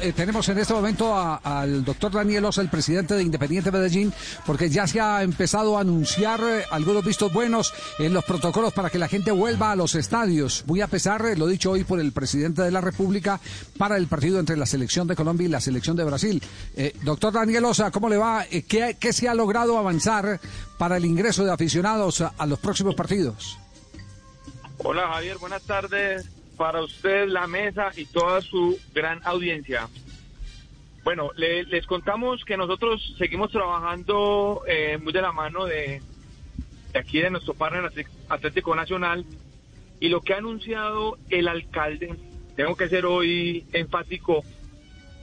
Eh, tenemos en este momento al doctor Daniel Osa, el presidente de Independiente Medellín, porque ya se ha empezado a anunciar eh, algunos vistos buenos en los protocolos para que la gente vuelva a los estadios. Muy a pesar, eh, lo dicho hoy por el presidente de la República, para el partido entre la selección de Colombia y la selección de Brasil. Eh, doctor Daniel Osa, ¿cómo le va? ¿qué, se ha logrado avanzar para el ingreso de aficionados a los próximos partidos? Hola Javier, buenas tardes para usted, la mesa y toda su gran audiencia. Bueno, le- les contamos que nosotros seguimos trabajando eh, muy de la mano de, aquí de nuestro partner Atl- Atlético Nacional y lo que ha anunciado el alcalde, tengo que ser hoy enfático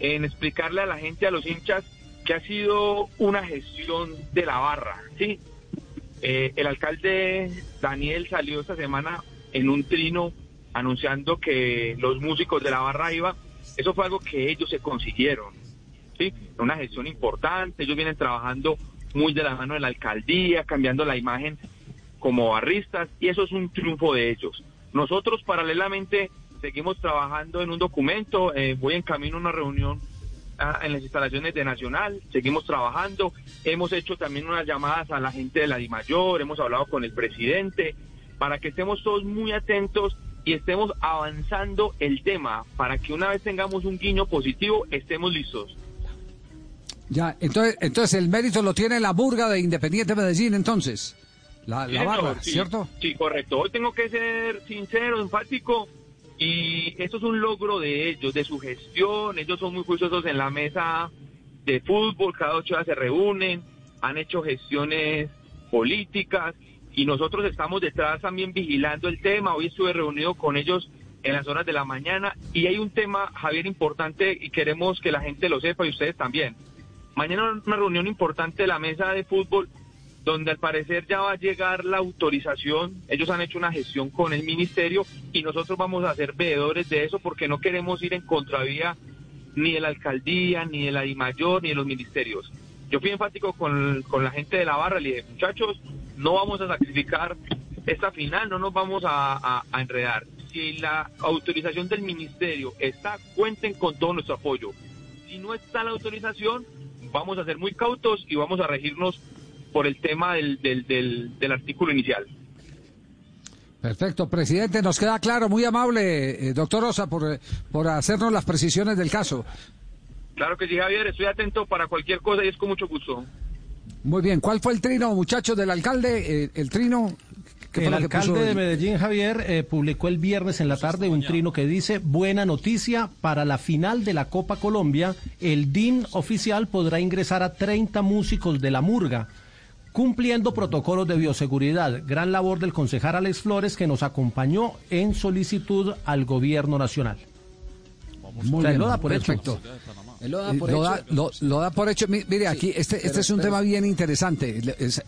en explicarle a la gente, a los hinchas, que ha sido una gestión de la barra, ¿sí? Eh, el alcalde Daniel salió esta semana en un trino anunciando que los músicos de la barra iba. Eso fue algo que ellos se consiguieron. ¿sí? Una gestión importante. Ellos vienen trabajando muy de la mano de la alcaldía, cambiando la imagen como barristas, y eso es un triunfo de ellos. Nosotros, paralelamente, seguimos trabajando en un documento. eh, voy en camino a una reunión ah, en las instalaciones de Nacional, seguimos trabajando, hemos hecho también unas llamadas a la gente de la DIMAYOR, hemos hablado con el presidente, para que estemos todos muy atentos y estemos avanzando el tema, para que una vez tengamos un guiño positivo, estemos listos. Ya, entonces, entonces el mérito lo tiene la burga de Independiente Medellín, entonces. La, barra, sí, ¿cierto? Sí, correcto. Hoy tengo que ser sincero, enfático, y esto es un logro de ellos, de su gestión. Ellos son muy juiciosos en la mesa de fútbol, cada ocho días se reúnen, han hecho gestiones políticas, y nosotros estamos detrás también vigilando el tema. Hoy estuve reunido con ellos en las horas de la mañana, y hay un tema, Javier, importante, y queremos que la gente lo sepa, y ustedes también. Mañana una reunión importante de la mesa de fútbol donde al parecer ya va a llegar la autorización. Ellos han hecho una gestión con el ministerio y nosotros vamos a ser veedores de eso porque no queremos ir en contravía ni de la alcaldía, ni de la DIMAYOR, ni de los ministerios. Yo fui enfático con, con la gente de la barra, le dije, muchachos, no vamos a sacrificar esta final, no nos vamos a, a- a enredar. Si la autorización del ministerio está, cuenten con todo nuestro apoyo. Si no está la autorización, vamos a ser muy cautos y vamos a regirnos por el tema del, del, del, del artículo inicial. Perfecto, presidente, nos queda claro, muy amable, eh, doctor Osa, por, eh, por hacernos las precisiones del caso. Claro que sí, Javier, estoy atento para cualquier cosa y es con mucho gusto. Muy bien, ¿cuál fue el trino, muchachos, del alcalde? Eh, el trino. ¿qué fue El alcalde puso de el- Medellín, Javier, eh, publicó el viernes en la tarde un trino que dice, buena noticia, para la final de la Copa Colombia, el DIN oficial podrá ingresar a 30 músicos de la murga, cumpliendo protocolos de bioseguridad. Gran labor del concejal Alex Flores, que nos acompañó en solicitud al gobierno nacional. Muy O sea, bien, lo da por hecho. Él lo da Eh, por lo, hecho. da, lo- lo da por hecho. Mi- Mire, aquí, este, este es un pero- tema bien interesante.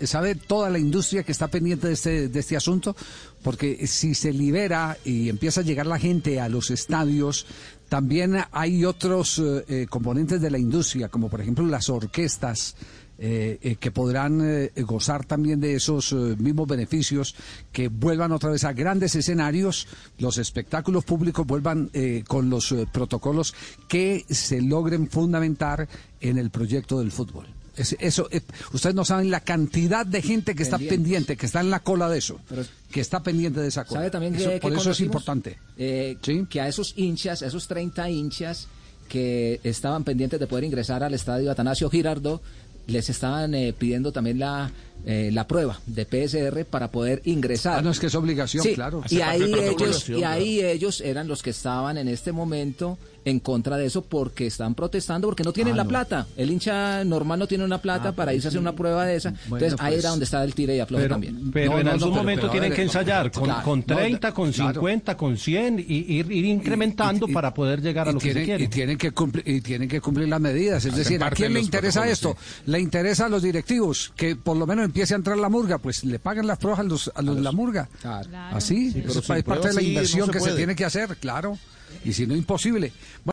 Sabe toda la industria que está pendiente de este, de este asunto, porque si se libera y empieza a llegar la gente a los estadios, también hay otros eh, eh, componentes de la industria, como por ejemplo las orquestas. Eh, eh, que podrán eh, gozar también de esos eh, mismos beneficios, que vuelvan otra vez a grandes escenarios, los espectáculos públicos vuelvan con los protocolos que se logren fundamentar en el proyecto del fútbol. Es- eso, ustedes no saben la cantidad de gente que está pendiente, que está en la cola de eso, Pero- que está pendiente de esa cola. ¿Sabe también Eso- que, por que eso es importante. ¿Sí? Que a esos hinchas, a esos 30 hinchas que estaban pendientes de poder ingresar al estadio Atanasio Girardot, les estaban eh, pidiendo también la, eh, la prueba de PSR para poder ingresar. Ah, no, es que es obligación, Sí, claro. Y ahí, ellos, y ahí ellos eran los que estaban en este momento en contra de eso porque están protestando porque no tienen Ah, la no. plata. El hincha normal no tiene una plata Ah, para pues irse a hacer una prueba de esa. Bueno, Entonces ahí pues. era donde estaba el tire y afloje Pero, también. pero No, en no, algún momento pero, tienen ver, que ensayar con, claro. con No, 30, con claro. 50, con 100 y ir, ir incrementando Y- y- para poder llegar a lo que se tienen, quiere. Y tienen que cumplir, y tienen que cumplir las medidas. Es decir, ¿a quién le interesa esto? Le interesa a los directivos que por lo menos empiece a entrar la murga, pues le pagan las pruebas a los, a los de la murga. Claro. Así, pero sin es parte de la sí, inversión no se que se tiene que hacer, claro. Y si no, imposible. Bueno,